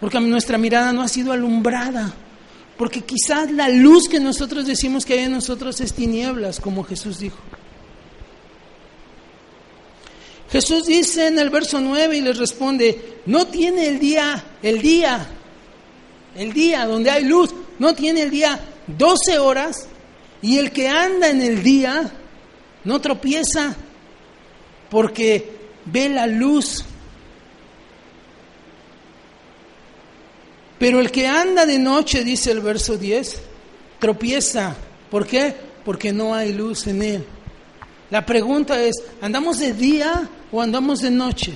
porque nuestra mirada no ha sido alumbrada, porque quizás la luz que nosotros decimos que hay en nosotros es tinieblas, como Jesús dijo. Jesús dice en el verso 9 y les responde, no tiene el día, el día, el día donde hay luz, no tiene el día 12 horas y el que anda en el día no tropieza porque ve la luz. Pero el que anda de noche, dice el verso 10, tropieza. ¿Por qué? Porque no hay luz en él. La pregunta es, ¿andamos de día o andamos de noche?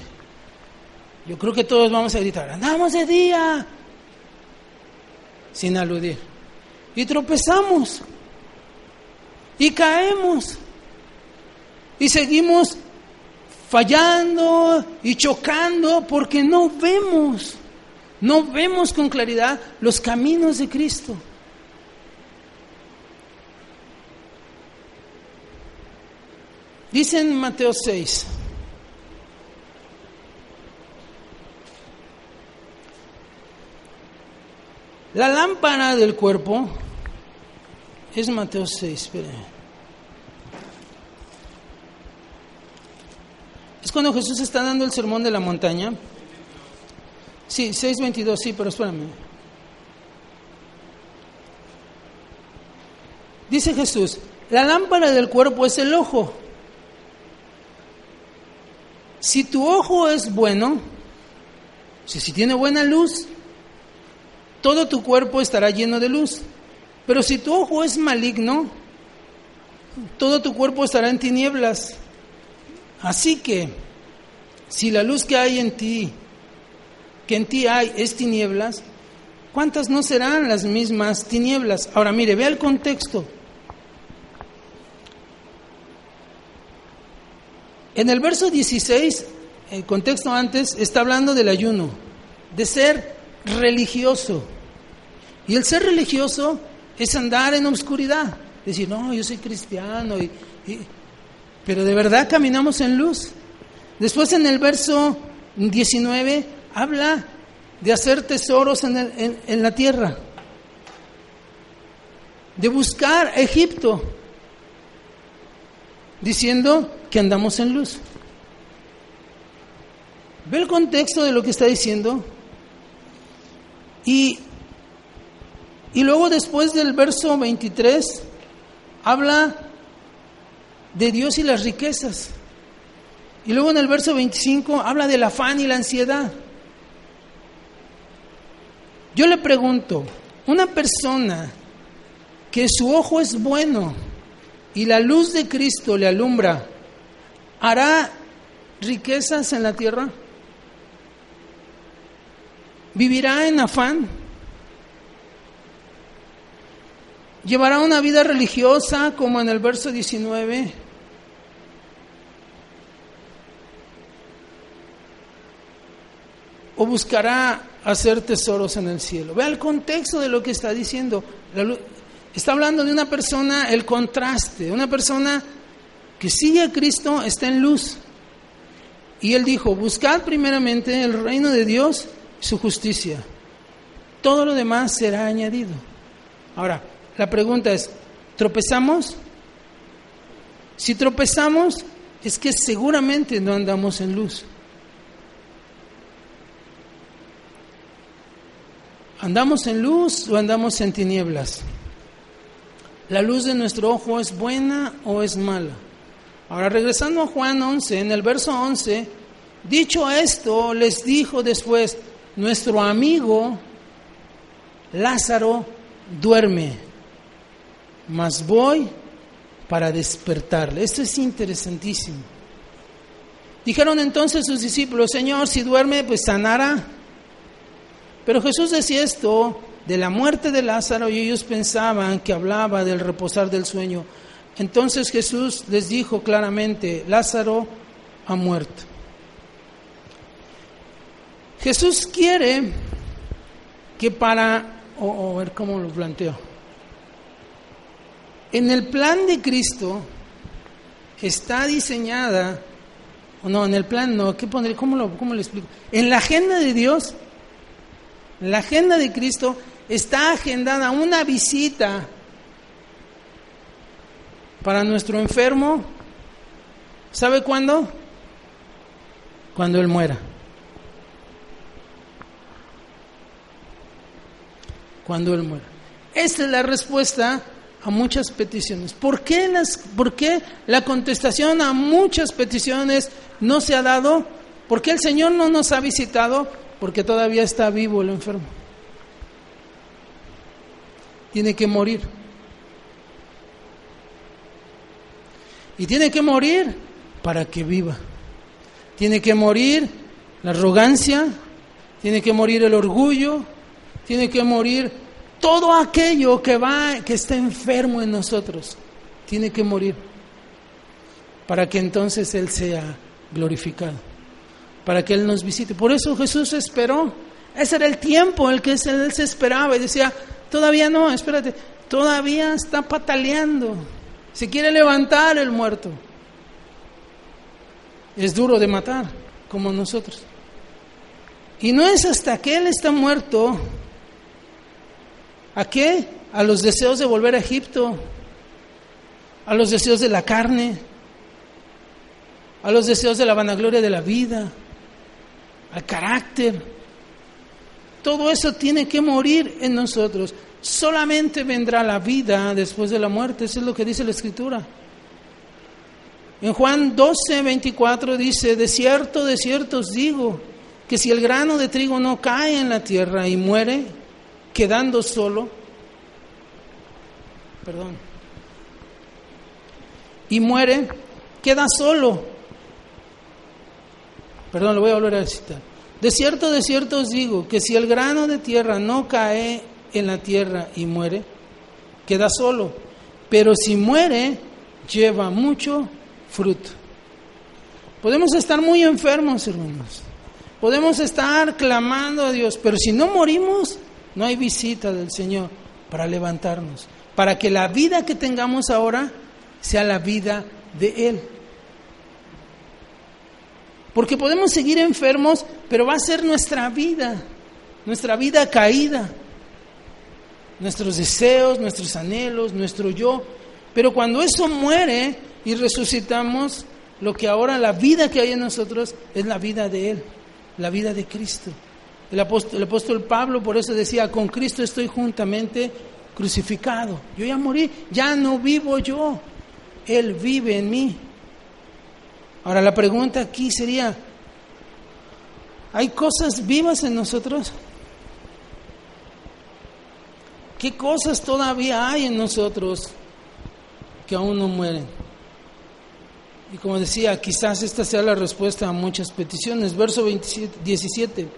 Yo creo que todos vamos a gritar, andamos de día, sin aludir. Y tropezamos. Y caemos. Y seguimos fallando y chocando porque no vemos, no vemos con claridad los caminos de Cristo. Dice Mateo 6, la lámpara del cuerpo es Mateo 6, espere. Es cuando Jesús está dando el sermón de la montaña. Sí, 6.22, sí, pero espérame. Dice Jesús, la lámpara del cuerpo es el ojo. Si tu ojo es bueno, si, si tiene buena luz, todo tu cuerpo estará lleno de luz. Pero si tu ojo es maligno, todo tu cuerpo estará en tinieblas. Así que, si la luz que hay en ti, que en ti hay, es tinieblas, ¿cuántas no serán las mismas tinieblas? Ahora mire, vea el contexto. En el verso 16, el contexto antes, está hablando del ayuno, de ser religioso. Y el ser religioso es andar en oscuridad, decir, no, yo soy cristiano y pero de verdad caminamos en luz. Después en el verso 19 habla de hacer tesoros en, en la tierra, de buscar Egipto, diciendo que andamos en luz. Ve el contexto de lo que está diciendo. Y, y luego después del verso 23 habla de Dios y las riquezas. Y luego en el verso 25 habla del afán y la ansiedad. Yo le pregunto, una persona que su ojo es bueno y la luz de Cristo le alumbra, ¿hará riquezas en la tierra? ¿Vivirá en afán? ¿Llevará una vida religiosa como en el verso 19? ¿O buscará hacer tesoros en el cielo? Vea el contexto de lo que está diciendo. Está hablando de una persona, el contraste, una persona que sigue a Cristo, está en luz. Y él dijo, buscad primeramente el reino de Dios y su justicia. Todo lo demás será añadido. Ahora, la pregunta es, ¿tropezamos? Si tropezamos, es que seguramente no andamos en luz. ¿Andamos en luz o andamos en tinieblas? ¿La luz de nuestro ojo es buena o es mala? Ahora, regresando a Juan 11, en el verso 11, dicho esto, les dijo después, nuestro amigo Lázaro duerme mas voy para despertarle. Esto es interesantísimo. Dijeron entonces sus discípulos, Señor, si duerme, pues sanará. Pero Jesús decía esto de la muerte de Lázaro y ellos pensaban que hablaba del reposar del sueño. Entonces Jesús les dijo claramente, Lázaro ha muerto. Jesús quiere que para, o, ver cómo lo planteo, en el plan de Cristo está diseñada, o no, en el plan no, ¿qué pondré? ¿Cómo lo, cómo lo explico? En la agenda de Dios, la agenda de Cristo está agendada una visita para nuestro enfermo. ¿Sabe cuándo? Cuando Él muera. Cuando Él muera. Esta es la respuesta a muchas peticiones. ¿Por qué, las, ¿Por qué la contestación a muchas peticiones no se ha dado? ¿Por qué el Señor no nos ha visitado? Porque todavía está vivo el enfermo. Tiene que morir. Y tiene que morir para que viva. Tiene que morir la arrogancia, tiene que morir el orgullo, tiene que morir todo aquello que va que está enfermo en nosotros. Tiene que morir para que entonces él sea glorificado, para que él nos visite. Por eso Jesús esperó. Ese era el tiempo en el que él se esperaba y decía, todavía no, espérate, todavía está pataleando. Se quiere levantar el muerto. Es duro de matar, como nosotros. Y no es hasta que Él está muerto, ¿a qué? A los deseos de volver a Egipto, a los deseos de la carne, a los deseos de la vanagloria de la vida, al carácter. Todo eso tiene que morir en nosotros. Solamente vendrá la vida después de la muerte, eso es lo que dice la Escritura. En Juan 12, 24 dice, de cierto, de cierto os digo, que si el grano de trigo no cae en la tierra y muere, quedando solo, perdón, y muere, queda solo. Perdón, lo voy a volver a citar. De cierto, de cierto os digo que si el grano de tierra no cae en la tierra y muere, queda solo. Pero si muere, lleva mucho fruto. Podemos estar muy enfermos, hermanos. Podemos estar clamando a Dios, pero si no morimos, no hay visita del Señor para levantarnos, para que la vida que tengamos ahora sea la vida de Él. Porque podemos seguir enfermos, pero va a ser nuestra vida, nuestra vida caída, nuestros deseos, nuestros anhelos, nuestro yo. Pero cuando eso muere y resucitamos, lo que ahora la vida que hay en nosotros es la vida de Él la vida de Cristo. El apóstol, Pablo por eso decía, con Cristo estoy juntamente crucificado. Yo ya morí, ya no vivo yo, Él vive en mí. Ahora la pregunta aquí sería, ¿hay cosas vivas en nosotros? ¿Qué cosas todavía hay en nosotros que aún no mueren? Y como decía, quizás esta sea la respuesta a muchas peticiones. Verso 27, 17.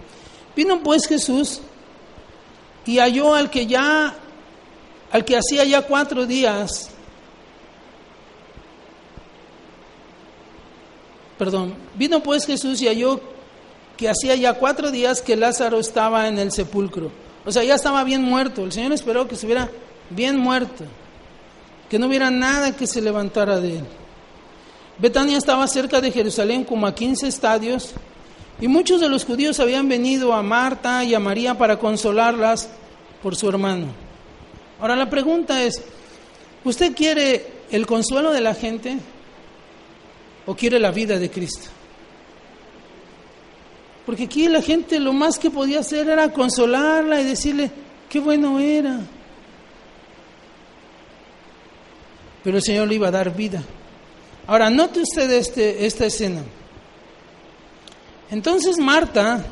Vino pues Jesús y halló al que ya, al que hacía ya cuatro días, perdón, vino pues Jesús y halló que hacía ya cuatro días que Lázaro estaba en el sepulcro. O sea, ya estaba bien muerto. El Señor esperó que estuviera bien muerto, que no hubiera nada que se levantara de él. Betania estaba cerca de Jerusalén como a 15 estadios y muchos de los judíos habían venido a Marta y a María para consolarlas por su hermano. Ahora la pregunta es, ¿usted quiere el consuelo de la gente o quiere la vida de Cristo? Porque aquí la gente lo más que podía hacer era consolarla y decirle, qué bueno era. Pero el Señor le iba a dar vida. Ahora, note usted este, esta escena. Entonces Marta,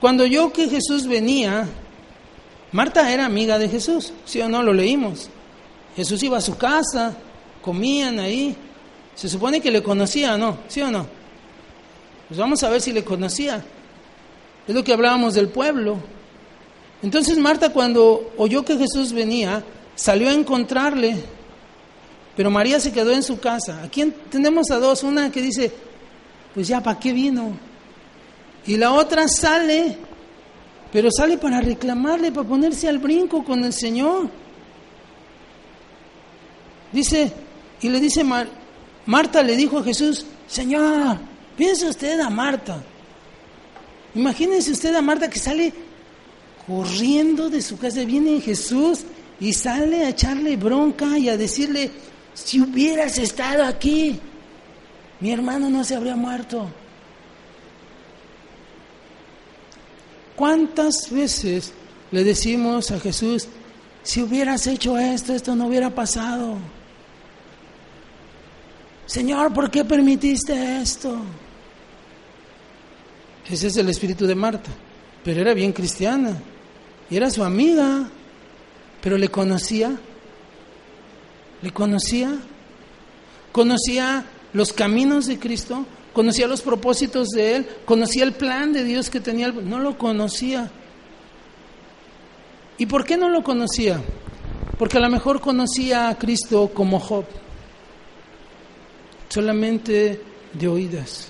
cuando oyó que Jesús venía, Marta era amiga de Jesús, ¿sí o no? Lo leímos. Jesús iba a su casa, comían ahí. Se supone que le conocía, ¿no? ¿Sí o no? Pues vamos a ver si le conocía. Es lo que hablábamos del pueblo. Entonces Marta cuando oyó que Jesús venía, salió a encontrarle pero María se quedó en su casa. Aquí tenemos a dos, una que dice, pues ya, ¿para qué vino? Y la otra sale, pero sale para reclamarle, para ponerse al brinco con el Señor. Dice, y le dice, Marta le dijo a Jesús, Señor, piense usted a Marta. Imagínense usted a Marta que sale corriendo de su casa, viene Jesús y sale a echarle bronca y a decirle, si hubieras estado aquí, mi hermano no se habría muerto. ¿Cuántas veces le decimos a Jesús, si hubieras hecho esto, esto no hubiera pasado? Señor, ¿por qué permitiste esto? Ese es el espíritu de Marta, pero era bien cristiana y era su amiga, pero le conocía ¿Le conocía? ¿Conocía los caminos de Cristo? conocía los propósitos de Él, conocía el plan de Dios que tenía, no lo conocía. ¿Y por qué no lo conocía? Porque a lo mejor conocía a Cristo como Job, solamente de oídas.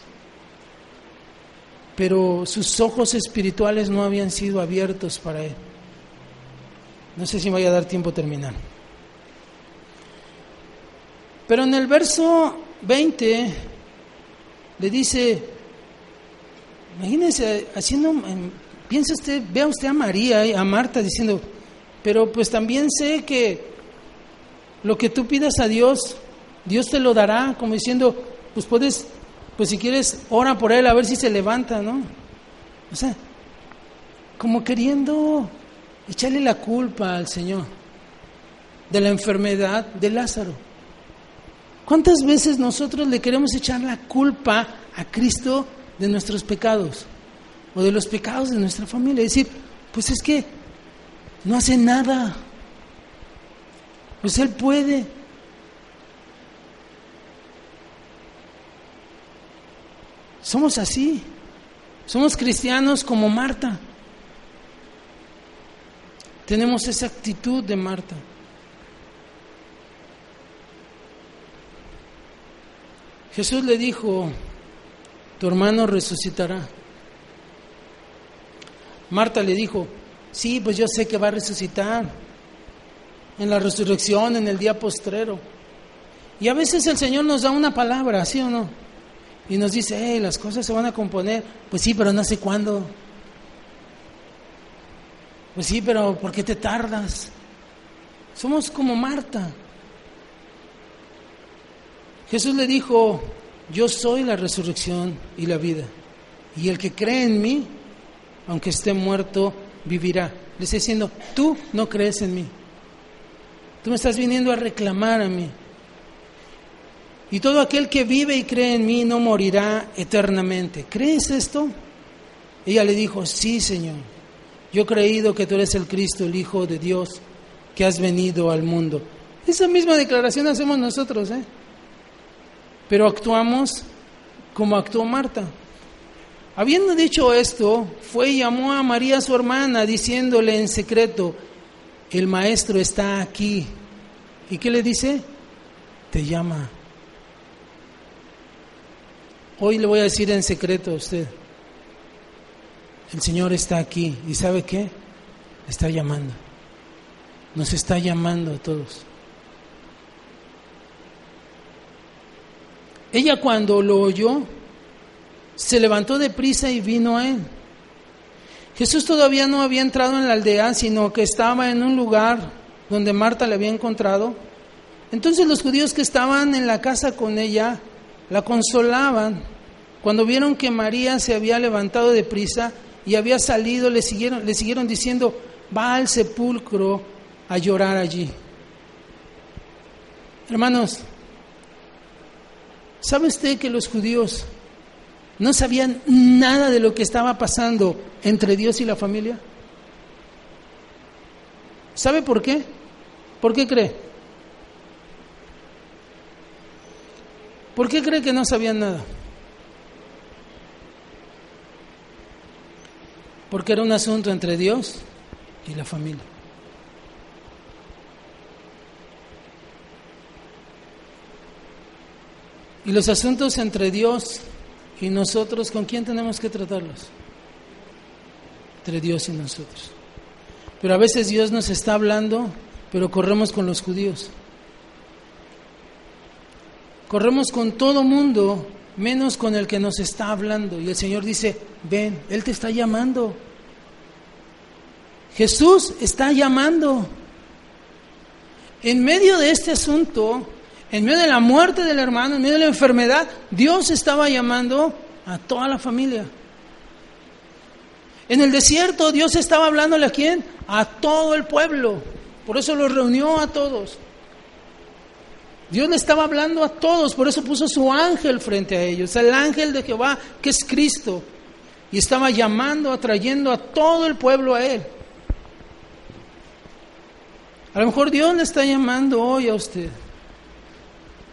Pero sus ojos espirituales no habían sido abiertos para él. No sé si me vaya a dar tiempo a terminar. Pero en el verso 20 le dice, imagínense haciendo, piensa usted, vea usted a María y a Marta diciendo, pero pues también sé que lo que tú pidas a Dios, Dios te lo dará, como diciendo, pues puedes, pues si quieres, ora por él a ver si se levanta, ¿no? O sea, como queriendo echarle la culpa al Señor de la enfermedad de Lázaro. ¿Cuántas veces nosotros le queremos echar la culpa a Cristo de nuestros pecados o de los pecados de nuestra familia? Es decir, pues es que no hace nada. Pues Él puede. Somos así. Somos cristianos como Marta. Tenemos esa actitud de Marta. Jesús le dijo, tu hermano resucitará. Marta le dijo, sí, pues yo sé que va a resucitar en la resurrección, en el día postrero. Y a veces el Señor nos da una palabra, ¿sí o no? Y nos dice, hey, las cosas se van a componer. Pues sí, pero no sé cuándo. Pues sí, pero ¿por qué te tardas? Somos como Marta. Jesús le dijo, yo soy la resurrección y la vida. Y el que cree en mí, aunque esté muerto, vivirá. Le estoy diciendo, tú no crees en mí. Tú me estás viniendo a reclamar a mí. Y todo aquel que vive y cree en mí no morirá eternamente. ¿Crees esto? Ella le dijo, sí, Señor. Yo he creído que tú eres el Cristo, el Hijo de Dios, que has venido al mundo. Esa misma declaración hacemos nosotros, ¿eh? pero actuamos como actuó Marta. Habiendo dicho esto, fue y llamó a María su hermana, diciéndole en secreto, el maestro está aquí. ¿Y qué le dice? Te llama. Hoy le voy a decir en secreto a usted, el Señor está aquí. ¿Y sabe qué? Está llamando. Nos está llamando a todos. Ella cuando lo oyó, se levantó de prisa y vino a él. Jesús todavía no había entrado en la aldea, sino que estaba en un lugar donde Marta le había encontrado. Entonces los judíos que estaban en la casa con ella la consolaban. Cuando vieron que María se había levantado de prisa y había salido, le siguieron, le siguieron diciendo, va al sepulcro a llorar allí. Hermanos, ¿Sabe usted que los judíos no sabían nada de lo que estaba pasando entre Dios y la familia? ¿Sabe por qué? ¿Por qué cree? ¿Por qué cree que no sabían nada? Porque era un asunto entre Dios y la familia. Y los asuntos entre Dios y nosotros, ¿con quién tenemos que tratarlos? Entre Dios y nosotros. Pero a veces Dios nos está hablando, pero corremos con los judíos. Corremos con todo mundo, menos con el que nos está hablando. Y el Señor dice, ven, Él te está llamando. Jesús está llamando. En medio de este asunto, en medio de la muerte del hermano, en medio de la enfermedad, Dios estaba llamando a toda la familia. En el desierto Dios estaba hablándole a quién? A todo el pueblo. Por eso los reunió a todos. Dios le estaba hablando a todos, por eso puso su ángel frente a ellos, el ángel de Jehová, que es Cristo. Y estaba llamando, atrayendo a todo el pueblo a Él. A lo mejor Dios le está llamando hoy a usted.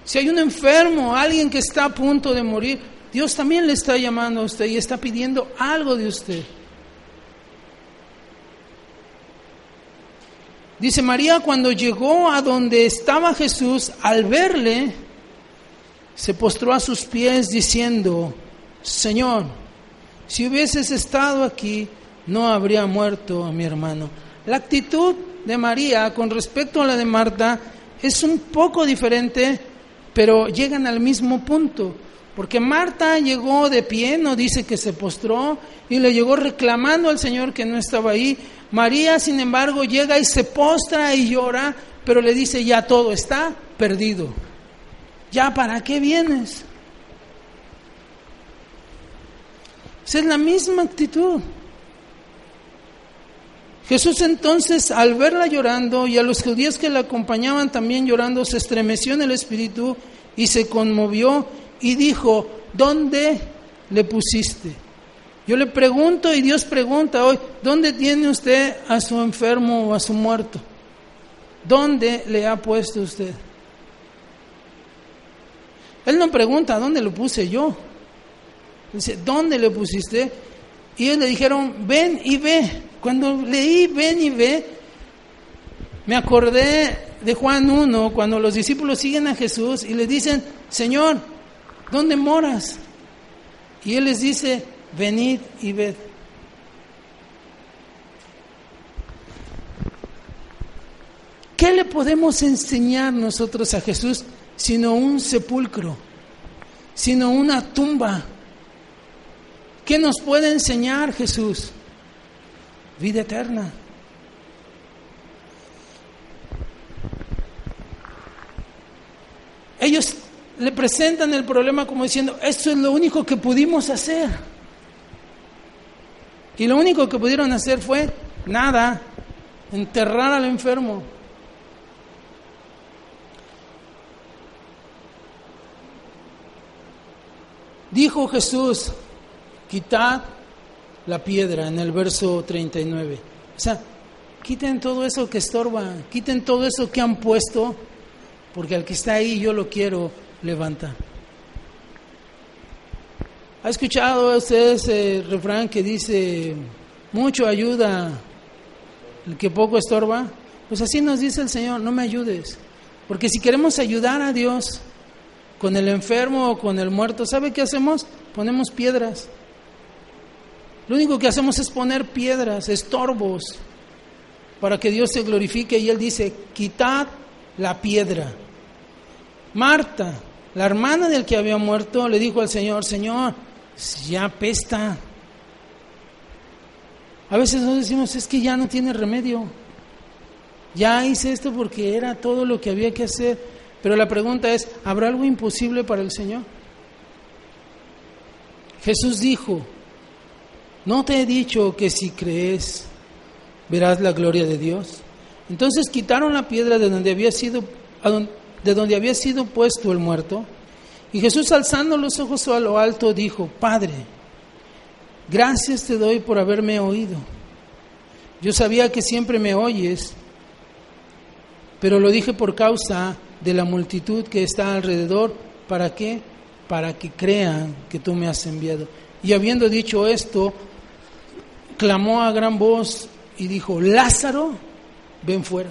Si hay un enfermo, alguien que está a punto de morir, Dios también le está llamando a usted y está pidiendo algo de usted. Dice María, cuando llegó a donde estaba Jesús, al verle, se postró a sus pies diciendo, Señor, si hubieses estado aquí, no habría muerto mi hermano. La actitud de María con respecto a la de Marta es un poco diferente, pero llegan al mismo punto. Porque Marta llegó de pie, no dice que se postró, y le llegó reclamando al Señor que no estaba ahí. María, sin embargo, llega y se postra y llora, pero le dice, ya todo está perdido. ¿Ya para qué vienes? Esa es la misma actitud. Jesús entonces, al verla llorando y a los judíos que la acompañaban también llorando, se estremeció en el espíritu y se conmovió y dijo, ¿dónde le pusiste? Yo le pregunto y Dios pregunta hoy, ¿dónde tiene usted a su enfermo o a su muerto? ¿Dónde le ha puesto usted? Él no pregunta, ¿dónde lo puse yo? Dice, ¿dónde le pusiste? Y ellos le dijeron, ven y ve. Cuando leí ven y ve, me acordé de Juan 1, cuando los discípulos siguen a Jesús y le dicen, Señor, ¿dónde moras? Y Él les dice, venid y ved. ¿Qué le podemos enseñar nosotros a Jesús sino un sepulcro, sino una tumba? ¿Qué nos puede enseñar Jesús? Vida eterna. Ellos le presentan el problema como diciendo, esto es lo único que pudimos hacer. Y lo único que pudieron hacer fue nada, enterrar al enfermo. Dijo Jesús, quitad la piedra en el verso 39. O sea, quiten todo eso que estorba, quiten todo eso que han puesto, porque al que está ahí yo lo quiero levantar. ¿Ha escuchado usted ese refrán que dice, mucho ayuda el que poco estorba? Pues así nos dice el Señor, no me ayudes. Porque si queremos ayudar a Dios con el enfermo o con el muerto, ¿sabe qué hacemos? Ponemos piedras. Lo único que hacemos es poner piedras, estorbos, para que Dios se glorifique. Y Él dice, quitad la piedra. Marta, la hermana del que había muerto, le dijo al Señor, Señor, ya pesta. A veces nos decimos, es que ya no tiene remedio. Ya hice esto porque era todo lo que había que hacer. Pero la pregunta es, ¿habrá algo imposible para el Señor? Jesús dijo, ¿no te he dicho que si crees verás la gloria de Dios? Entonces quitaron la piedra de donde había sido, de donde había sido puesto el muerto y Jesús alzando los ojos a lo alto dijo, Padre, gracias te doy por haberme oído. Yo sabía que siempre me oyes, pero lo dije por causa de la multitud que está alrededor. ¿Para qué? Para que crean que tú me has enviado. Y habiendo dicho esto, clamó a gran voz y dijo, Lázaro, ven fuera.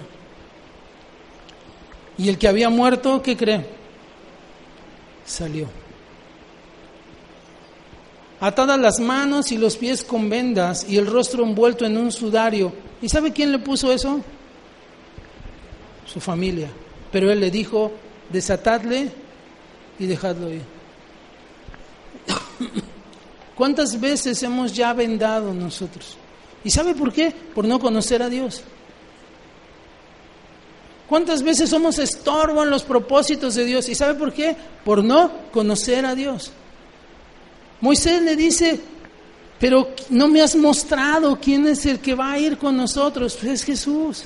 Y el que había muerto, ¿qué cree? Salió. Atadas las manos y los pies con vendas y el rostro envuelto en un sudario. ¿Y sabe quién le puso eso? Su familia. Pero él le dijo, desatadle y dejadlo ir. ¿Cuántas veces hemos ya vendado nosotros? ¿Y sabe por qué? Por no conocer a Dios. ¿Cuántas veces somos estorbo en los propósitos de Dios? ¿Y sabe por qué? Por no conocer a Dios. Moisés le dice, pero no me has mostrado quién es el que va a ir con nosotros. Pues es Jesús.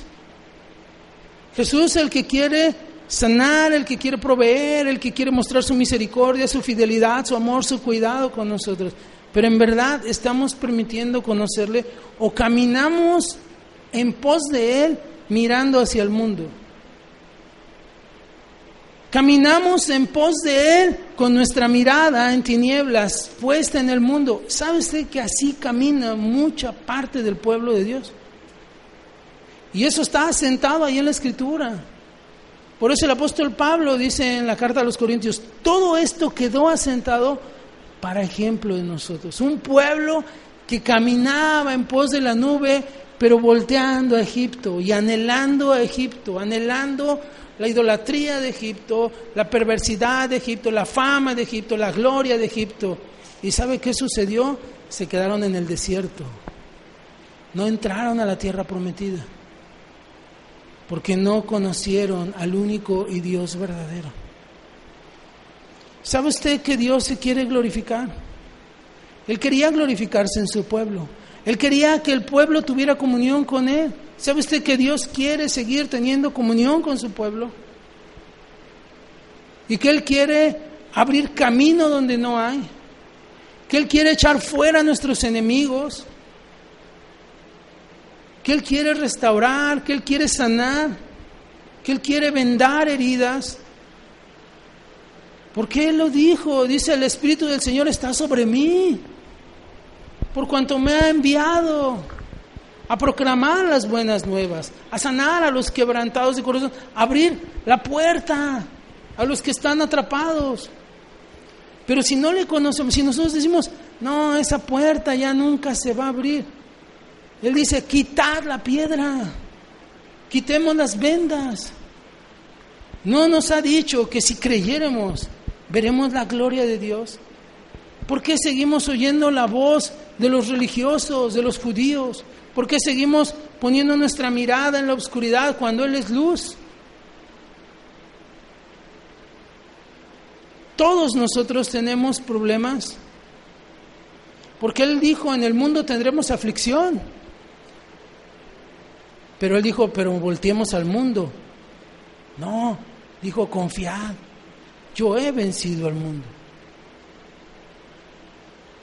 Jesús es el que quiere sanar, el que quiere proveer, el que quiere mostrar su misericordia, su fidelidad, su amor, su cuidado con nosotros. Pero en verdad estamos permitiendo conocerle o caminamos en pos de Él mirando hacia el mundo. Caminamos en pos de Él con nuestra mirada en tinieblas puesta en el mundo. ¿Sabe usted que así camina mucha parte del pueblo de Dios? Y eso está asentado ahí en la Escritura. Por eso el apóstol Pablo dice en la carta a los Corintios, todo esto quedó asentado para ejemplo de nosotros. Un pueblo que caminaba en pos de la nube, pero volteando a Egipto y anhelando a Egipto, anhelando la idolatría de Egipto, la perversidad de Egipto, la fama de Egipto, la gloria de Egipto. ¿Y sabe qué sucedió? Se quedaron en el desierto. No entraron a la tierra prometida. Porque no conocieron al único y Dios verdadero. ¿Sabe usted que Dios se quiere glorificar? Él quería glorificarse en su pueblo. Él quería que el pueblo tuviera comunión con Él. ¿Sabe usted que Dios quiere seguir teniendo comunión con su pueblo? Y que Él quiere abrir camino donde no hay. Que Él quiere echar fuera a nuestros enemigos. Que Él quiere restaurar, que Él quiere sanar, que Él quiere vendar heridas. Porque Él lo dijo, dice el Espíritu del Señor está sobre mí, por cuanto me ha enviado a proclamar las buenas nuevas, a sanar a los quebrantados de corazón, a abrir la puerta a los que están atrapados. Pero si no le conocemos, si nosotros decimos, no, esa puerta ya nunca se va a abrir, Él dice, quitar la piedra, quitemos las vendas. No nos ha dicho que si creyéramos, veremos la gloria de Dios. ¿Por qué seguimos oyendo la voz de los religiosos, de los judíos? ¿Por qué seguimos poniendo nuestra mirada en la oscuridad cuando Él es luz? Todos nosotros tenemos problemas. Porque Él dijo, en el mundo tendremos aflicción. Pero Él dijo, pero volteemos al mundo. No, dijo, confiad, yo he vencido al mundo.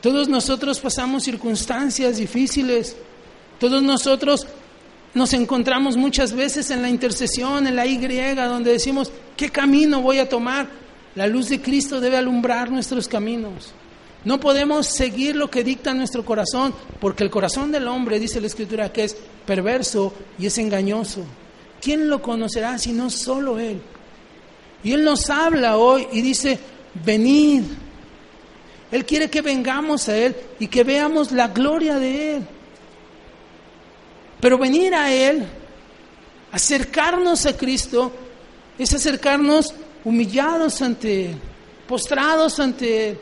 Todos nosotros pasamos circunstancias difíciles. Todos nosotros nos encontramos muchas veces en la intercesión, en la Y, donde decimos, ¿qué camino voy a tomar? La luz de Cristo debe alumbrar nuestros caminos. No podemos seguir lo que dicta nuestro corazón, porque el corazón del hombre, dice la Escritura, que es perverso y es engañoso. ¿Quién lo conocerá si no solo Él? Y Él nos habla hoy y dice, venid. Él quiere que vengamos a Él y que veamos la gloria de Él. Pero venir a Él, acercarnos a Cristo, es acercarnos humillados ante Él, postrados ante Él,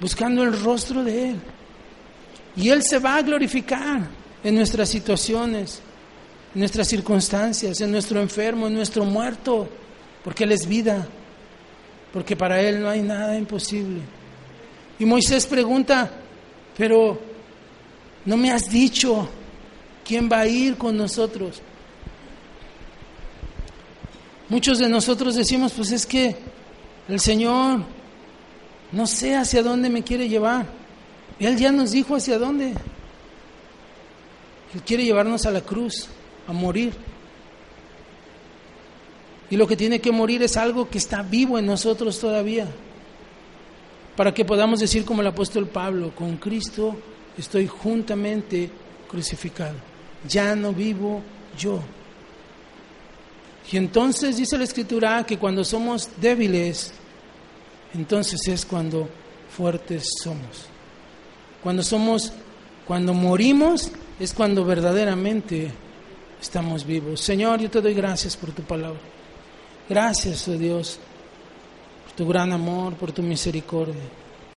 buscando el rostro de Él. Y Él se va a glorificar en nuestras situaciones, en nuestras circunstancias, en nuestro enfermo, en nuestro muerto, porque Él es vida, porque para Él no hay nada imposible. Y Moisés pregunta, pero no me has dicho quién va a ir con nosotros. Muchos de nosotros decimos, pues es que el Señor no sé hacia dónde me quiere llevar. Él ya nos dijo hacia dónde. Él quiere llevarnos a la cruz, a morir. Y lo que tiene que morir es algo que está vivo en nosotros todavía. Para que podamos decir como el apóstol Pablo, con Cristo estoy juntamente crucificado. Ya no vivo yo. Y entonces dice la escritura que cuando somos débiles, entonces es cuando fuertes somos. Cuando somos, cuando morimos, es cuando verdaderamente estamos vivos. Señor, yo te doy gracias por tu palabra. Gracias, oh Dios, por tu gran amor, por tu misericordia.